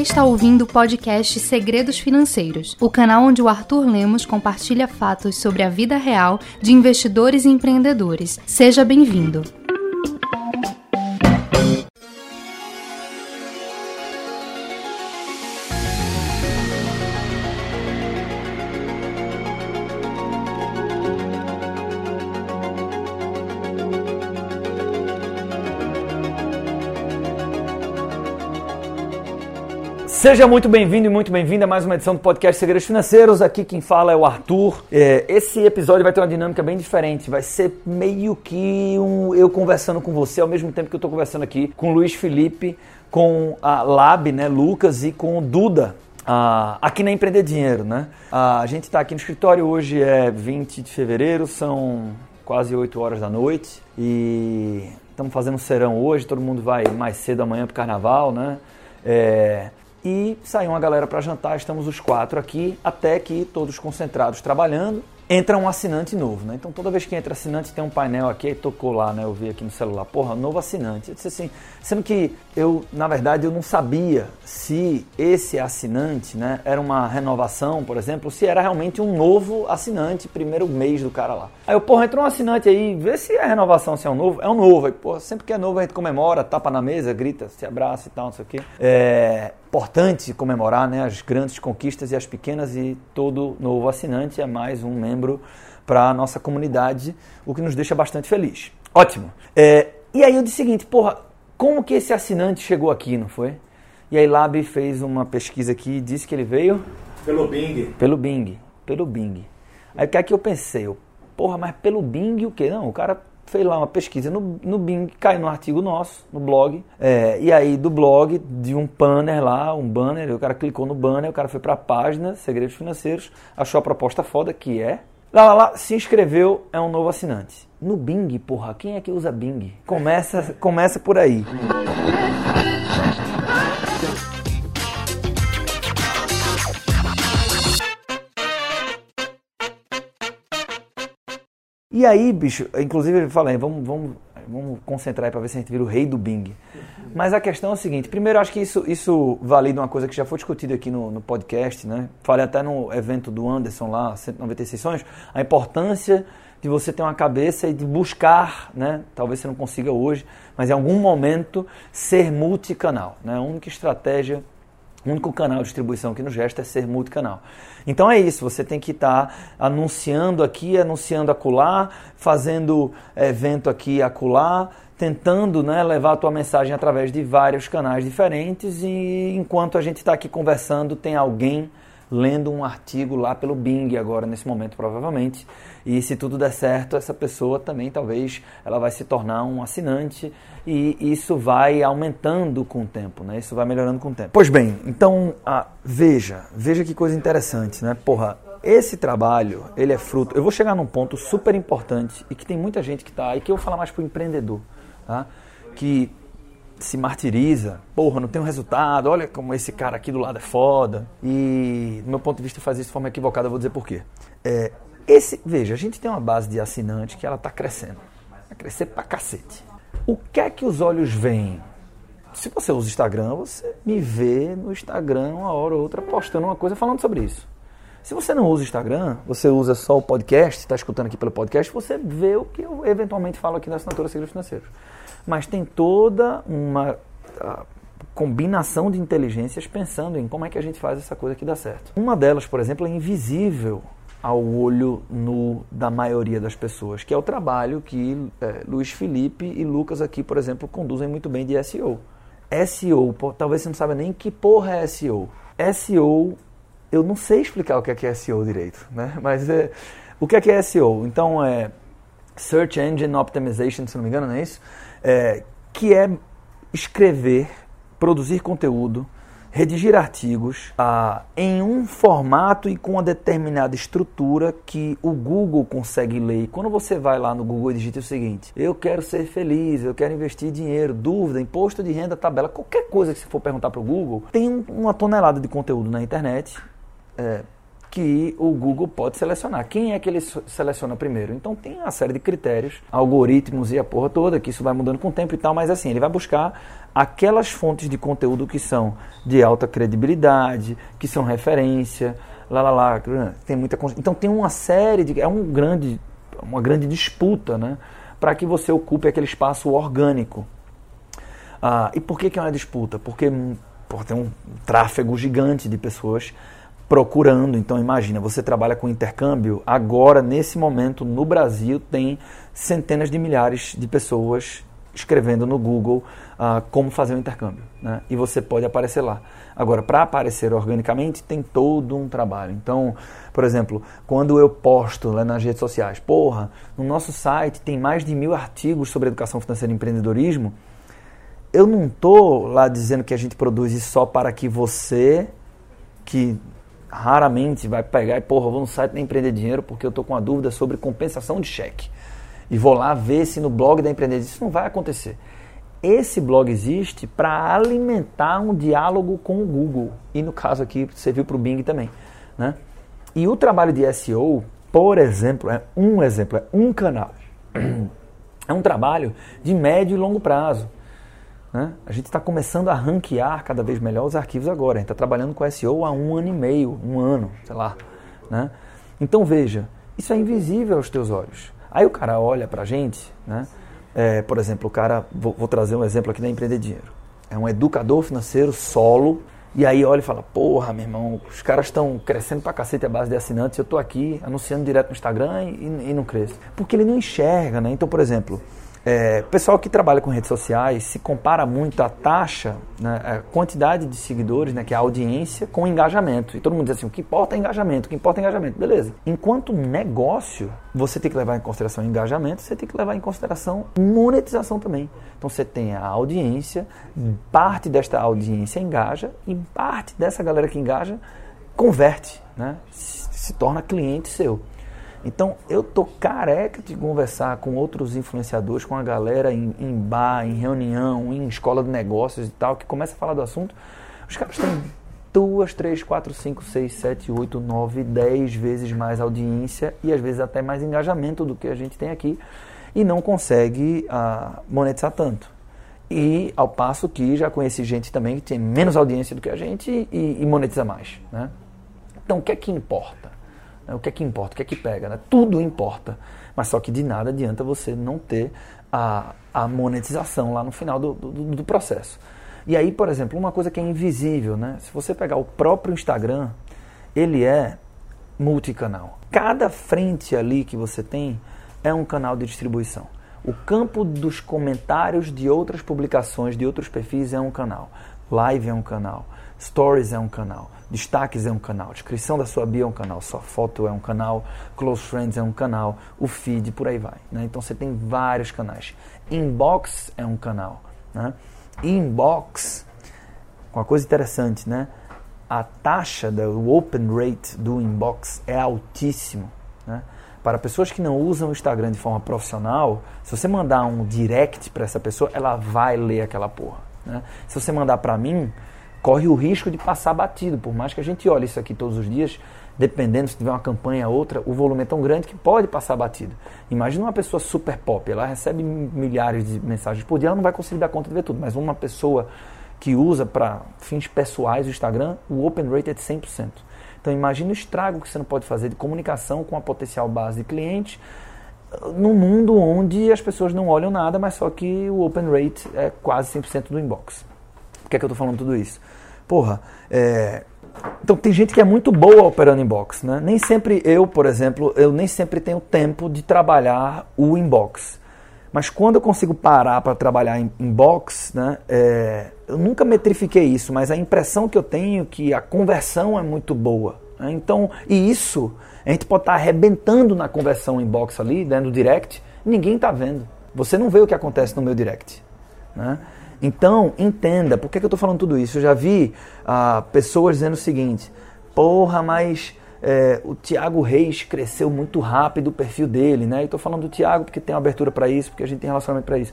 está ouvindo o podcast Segredos Financeiros, o canal onde o Arthur Lemos compartilha fatos sobre a vida real de investidores e empreendedores. Seja bem-vindo. Seja muito bem-vindo e muito bem-vinda a mais uma edição do podcast Segredos Financeiros. Aqui quem fala é o Arthur. É, esse episódio vai ter uma dinâmica bem diferente. Vai ser meio que um, eu conversando com você ao mesmo tempo que eu estou conversando aqui com o Luiz Felipe, com a Lab, né, Lucas e com o Duda. Aqui na Empreender Dinheiro, né? A gente está aqui no escritório hoje, é 20 de fevereiro, são quase 8 horas da noite e estamos fazendo um serão hoje, todo mundo vai mais cedo amanhã para o carnaval, né? É, e saiu uma galera para jantar, estamos os quatro aqui, até que todos concentrados trabalhando, entra um assinante novo, né? Então toda vez que entra assinante tem um painel aqui, tocou lá, né? Eu vi aqui no celular, porra, novo assinante. Eu disse assim, sendo que eu, na verdade, eu não sabia se esse assinante, né, era uma renovação, por exemplo, se era realmente um novo assinante, primeiro mês do cara lá. Aí eu, porra, entrou um assinante aí, vê se é renovação, se é um novo. É um novo. Aí, porra, sempre que é novo a gente comemora, tapa na mesa, grita, se abraça e tal, não sei o quê. É importante comemorar né, as grandes conquistas e as pequenas e todo novo assinante é mais um membro para a nossa comunidade, o que nos deixa bastante feliz. Ótimo. É, e aí eu disse o seguinte, porra, como que esse assinante chegou aqui, não foi? E aí Lab fez uma pesquisa aqui e disse que ele veio... Pelo Bing. Pelo Bing, pelo Bing. Aí o que é que eu pensei? Eu, porra, mas pelo Bing o quê? Não, o cara fez lá uma pesquisa no, no Bing, caiu no artigo nosso, no blog. É, e aí do blog, de um banner lá, um banner, o cara clicou no banner, o cara foi para a página Segredos Financeiros, achou a proposta foda, que é... Lá, lá, lá, se inscreveu, é um novo assinante. No Bing, porra, quem é que usa Bing? Começa, começa por aí. E aí, bicho, inclusive eu falei, vamos, vamos, vamos concentrar aí para ver se a gente vira o rei do Bing. Mas a questão é o seguinte, primeiro acho que isso, isso valida uma coisa que já foi discutida aqui no, no podcast, né? Falei até no evento do Anderson lá, 196 sessões, a importância de você ter uma cabeça e de buscar, né? Talvez você não consiga hoje, mas em algum momento ser multicanal, né? A única estratégia o único canal de distribuição que nos resta é ser multicanal. Então é isso, você tem que estar tá anunciando aqui, anunciando acolá, fazendo evento aqui acolá, tentando né, levar a tua mensagem através de vários canais diferentes e enquanto a gente está aqui conversando, tem alguém lendo um artigo lá pelo Bing agora nesse momento provavelmente e se tudo der certo essa pessoa também talvez ela vai se tornar um assinante e isso vai aumentando com o tempo, né? Isso vai melhorando com o tempo. Pois bem, então ah, veja, veja que coisa interessante, né? Porra, esse trabalho, ele é fruto. Eu vou chegar num ponto super importante e que tem muita gente que está aí que eu vou falar mais para o empreendedor, tá? Que se martiriza, porra, não tem um resultado, olha como esse cara aqui do lado é foda. E, do meu ponto de vista, faz isso de forma equivocada, eu vou dizer por quê. É, esse, veja, a gente tem uma base de assinante que ela está crescendo. Vai crescer pra cacete. O que é que os olhos veem? Se você usa Instagram, você me vê no Instagram uma hora ou outra postando uma coisa falando sobre isso. Se você não usa o Instagram, você usa só o podcast, está escutando aqui pelo podcast, você vê o que eu eventualmente falo aqui na assinatura Segredos Financeiros mas tem toda uma combinação de inteligências pensando em como é que a gente faz essa coisa que dá certo. Uma delas, por exemplo, é invisível ao olho nu da maioria das pessoas, que é o trabalho que é, Luiz Felipe e Lucas aqui, por exemplo, conduzem muito bem de SEO. SEO, talvez você não saiba nem que porra é SEO. SEO, eu não sei explicar o que é, que é SEO direito, né? Mas é, o que é que é SEO? Então é Search Engine Optimization, se não me engano, não é isso? É, que é escrever, produzir conteúdo, redigir artigos ah, em um formato e com uma determinada estrutura que o Google consegue ler. Quando você vai lá no Google e digita o seguinte: eu quero ser feliz, eu quero investir dinheiro, dúvida, imposto de renda, tabela, qualquer coisa que você for perguntar para o Google, tem uma tonelada de conteúdo na internet. É, que o Google pode selecionar. Quem é que ele seleciona primeiro? Então tem uma série de critérios, algoritmos e a porra toda, que isso vai mudando com o tempo e tal, mas assim, ele vai buscar aquelas fontes de conteúdo que são de alta credibilidade, que são referência, lá lá lá, tem muita então tem uma série de é um grande uma grande disputa, né, para que você ocupe aquele espaço orgânico. Ah, e por que, que é uma disputa? Porque por, tem um tráfego gigante de pessoas procurando. Então imagina, você trabalha com intercâmbio, agora nesse momento no Brasil tem centenas de milhares de pessoas escrevendo no Google uh, como fazer o um intercâmbio, né? E você pode aparecer lá. Agora, para aparecer organicamente, tem todo um trabalho. Então, por exemplo, quando eu posto lá nas redes sociais, porra, no nosso site tem mais de mil artigos sobre educação financeira e empreendedorismo, eu não tô lá dizendo que a gente produz isso só para que você, que raramente vai pegar e, porra, vou no site da Empreender Dinheiro porque eu tô com uma dúvida sobre compensação de cheque. E vou lá ver se no blog da Empreender isso não vai acontecer. Esse blog existe para alimentar um diálogo com o Google. E no caso aqui, serviu para o Bing também. Né? E o trabalho de SEO, por exemplo, é um exemplo, é um canal. É um trabalho de médio e longo prazo. Né? A gente está começando a ranquear cada vez melhor os arquivos agora. A gente está trabalhando com SEO há um ano e meio, um ano, sei lá. Né? Então veja, isso é invisível aos teus olhos. Aí o cara olha para a gente, né? É, por exemplo, o cara, vou, vou, trazer um exemplo aqui da Empreender Dinheiro. É um educador financeiro solo, e aí olha e fala, porra, meu irmão, os caras estão crescendo pra cacete a base de assinantes, eu tô aqui anunciando direto no Instagram e, e não cresce. Porque ele não enxerga, né? Então, por exemplo, é, pessoal que trabalha com redes sociais se compara muito a taxa, né, a quantidade de seguidores, né, que é a audiência, com engajamento. E todo mundo diz assim: o que importa é engajamento, o que importa é engajamento. Beleza. Enquanto negócio, você tem que levar em consideração engajamento, você tem que levar em consideração monetização também. Então você tem a audiência, parte desta audiência engaja e parte dessa galera que engaja converte, né, se, se torna cliente seu. Então eu tô careca de conversar com outros influenciadores, com a galera em, em bar, em reunião, em escola de negócios e tal, que começa a falar do assunto. Os caras têm duas, três, quatro, cinco, seis, sete, oito, nove, dez vezes mais audiência e às vezes até mais engajamento do que a gente tem aqui e não consegue uh, monetizar tanto. E ao passo que já conheci gente também que tem menos audiência do que a gente e, e monetiza mais. Né? Então o que é que importa? O que é que importa? O que é que pega? Né? Tudo importa. Mas só que de nada adianta você não ter a, a monetização lá no final do, do, do processo. E aí, por exemplo, uma coisa que é invisível, né? Se você pegar o próprio Instagram, ele é multicanal. Cada frente ali que você tem é um canal de distribuição. O campo dos comentários de outras publicações, de outros perfis é um canal. Live é um canal. Stories é um canal. Destaques é um canal, descrição da sua bio é um canal, sua foto é um canal, Close Friends é um canal, o feed, por aí vai. Né? Então você tem vários canais. Inbox é um canal. Né? Inbox, uma coisa interessante, né? a taxa do open rate do inbox é altíssimo. Né? Para pessoas que não usam o Instagram de forma profissional, se você mandar um direct para essa pessoa, ela vai ler aquela porra. Né? Se você mandar para mim, corre o risco de passar batido. Por mais que a gente olhe isso aqui todos os dias, dependendo se tiver uma campanha ou outra, o volume é tão grande que pode passar batido. Imagina uma pessoa super pop, ela recebe milhares de mensagens por dia, ela não vai conseguir dar conta de ver tudo, mas uma pessoa que usa para fins pessoais o Instagram, o open rate é de 100%. Então imagine o estrago que você não pode fazer de comunicação com a potencial base de clientes num mundo onde as pessoas não olham nada, mas só que o open rate é quase 100% do inbox. Por que, é que eu estou falando tudo isso? Porra, é... então tem gente que é muito boa operando inbox, né? Nem sempre eu, por exemplo, eu nem sempre tenho tempo de trabalhar o inbox. Mas quando eu consigo parar para trabalhar em inbox, né, é, eu nunca metrifiquei isso, mas a impressão que eu tenho é que a conversão é muito boa. Né? Então, e isso, a gente pode estar tá arrebentando na conversão inbox ali, dentro do direct, ninguém está vendo. Você não vê o que acontece no meu direct. Né? Então, entenda, por que, que eu estou falando tudo isso? Eu já vi ah, pessoas dizendo o seguinte: porra, mas é, o Tiago Reis cresceu muito rápido o perfil dele, né? E estou falando do Tiago porque tem abertura para isso, porque a gente tem relacionamento para isso.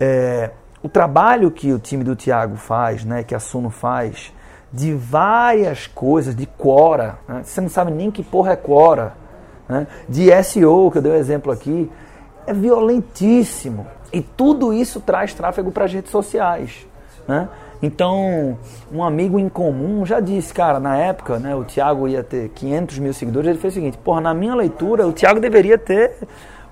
É, o trabalho que o time do Tiago faz, né, que a Suno faz, de várias coisas, de Quora. Né? Você não sabe nem que porra é Quora. Né? De SEO, que eu dei um exemplo aqui. É violentíssimo. E tudo isso traz tráfego para as redes sociais. Né? Então, um amigo em comum já disse, cara, na época, né, o Thiago ia ter 500 mil seguidores, ele fez o seguinte, porra, na minha leitura, o Thiago deveria ter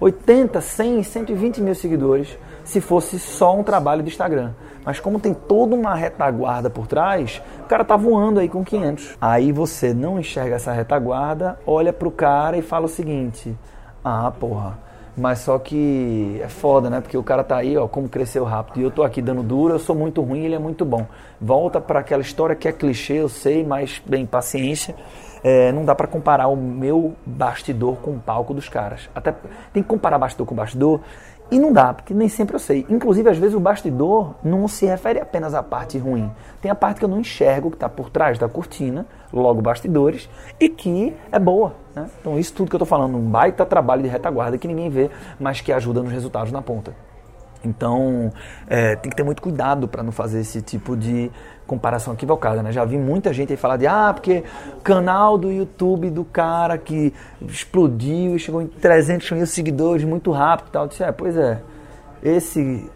80, 100, 120 mil seguidores se fosse só um trabalho de Instagram. Mas como tem toda uma retaguarda por trás, o cara tá voando aí com 500. Aí você não enxerga essa retaguarda, olha pro cara e fala o seguinte: "Ah, porra, mas só que é foda, né? Porque o cara tá aí, ó, como cresceu rápido. E eu tô aqui dando duro, eu sou muito ruim, ele é muito bom. Volta para aquela história que é clichê, eu sei, mas bem, paciência. É, não dá para comparar o meu bastidor com o palco dos caras. Até tem que comparar bastidor com bastidor e não dá, porque nem sempre eu sei. Inclusive, às vezes, o bastidor não se refere apenas à parte ruim. Tem a parte que eu não enxergo, que está por trás da cortina, logo bastidores, e que é boa. Né? Então, isso tudo que eu estou falando, um baita trabalho de retaguarda que ninguém vê, mas que ajuda nos resultados na ponta. Então, é, tem que ter muito cuidado para não fazer esse tipo de comparação equivocada, né? Já vi muita gente aí falar de, ah, porque canal do YouTube do cara que explodiu e chegou em 300 mil seguidores muito rápido e tal. Eu disse, é, pois é, esse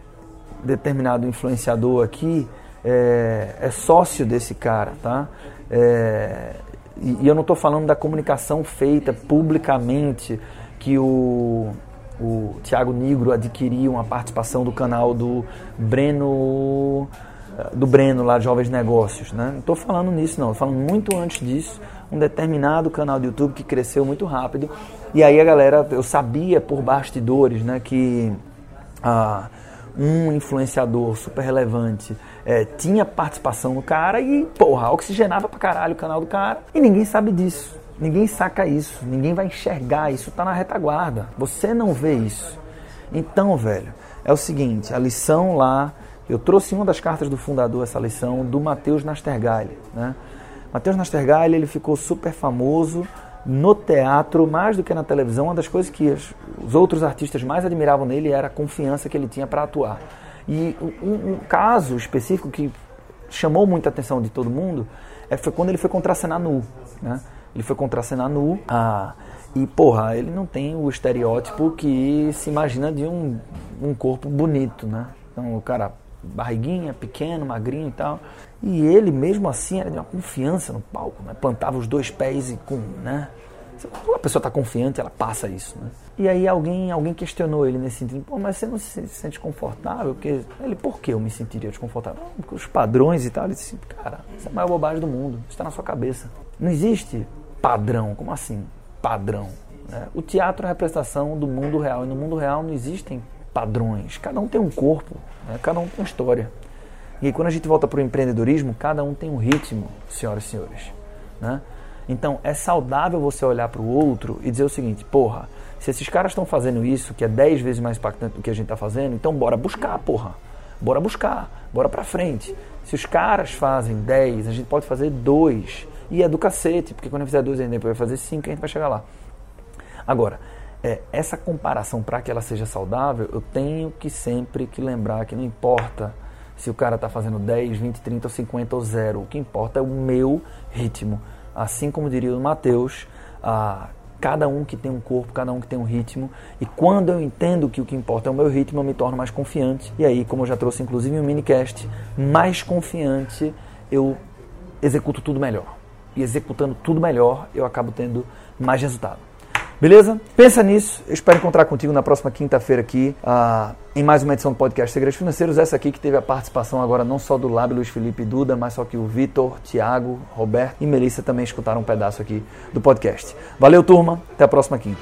determinado influenciador aqui é, é sócio desse cara, tá? É, e, e eu não estou falando da comunicação feita publicamente que o o Thiago Nigro adquiriu uma participação do canal do Breno do Breno lá de Jovens Negócios, né? Não estou falando nisso não, estou falando muito antes disso, um determinado canal do YouTube que cresceu muito rápido e aí a galera, eu sabia por bastidores, né, que ah, um influenciador super relevante é, tinha participação no cara e, porra, oxigenava pra caralho o canal do cara e ninguém sabe disso. Ninguém saca isso, ninguém vai enxergar, isso tá na retaguarda. Você não vê isso. Então, velho, é o seguinte, a lição lá, eu trouxe uma das cartas do fundador essa lição do Matheus Nastergalli, né? Matheus Nastergalli, ele ficou super famoso no teatro, mais do que na televisão. Uma das coisas que os outros artistas mais admiravam nele era a confiança que ele tinha para atuar. E um, um, caso específico que chamou muita atenção de todo mundo é, foi quando ele foi contracenar nu, né? Ele foi contracenar nu. Ah, e, porra, ele não tem o estereótipo que se imagina de um, um corpo bonito, né? Então, o cara, barriguinha, pequeno, magrinho e tal. E ele, mesmo assim, era de uma confiança no palco, né? Plantava os dois pés e com, né? Quando a pessoa está confiante, ela passa isso, né? E aí alguém, alguém questionou ele nesse sentido, pô, mas você não se sente confortável? Porque... Ele, por que eu me sentiria desconfortável? Porque os padrões e tal. Ele disse, cara, isso é a maior bobagem do mundo, está na sua cabeça. Não existe padrão. Como assim padrão? Né? O teatro é a representação do mundo real. E no mundo real não existem padrões. Cada um tem um corpo, né? cada um tem uma história. E quando a gente volta para o empreendedorismo, cada um tem um ritmo, senhoras e senhores. Né? Então, é saudável você olhar para o outro e dizer o seguinte: porra, se esses caras estão fazendo isso, que é 10 vezes mais impactante do que a gente está fazendo, então bora buscar, porra. Bora buscar, bora para frente. Se os caras fazem 10, a gente pode fazer 2. E é do cacete, porque quando eu fizer dois, a gente vai fazer cinco, a gente vai chegar lá. Agora, é, essa comparação, para que ela seja saudável, eu tenho que sempre que lembrar que não importa se o cara está fazendo 10, 20, 30 ou 50 ou zero. O que importa é o meu ritmo. Assim como diria o Mateus, a cada um que tem um corpo, cada um que tem um ritmo. E quando eu entendo que o que importa é o meu ritmo, eu me torno mais confiante. E aí, como eu já trouxe inclusive um minicast, mais confiante eu executo tudo melhor e executando tudo melhor, eu acabo tendo mais resultado. Beleza? Pensa nisso. Eu espero encontrar contigo na próxima quinta-feira aqui, uh, em mais uma edição do podcast Segredos Financeiros. Essa aqui que teve a participação agora não só do Lábio Luiz Felipe Duda, mas só que o Vitor, Thiago, Roberto e Melissa também escutaram um pedaço aqui do podcast. Valeu, turma. Até a próxima quinta.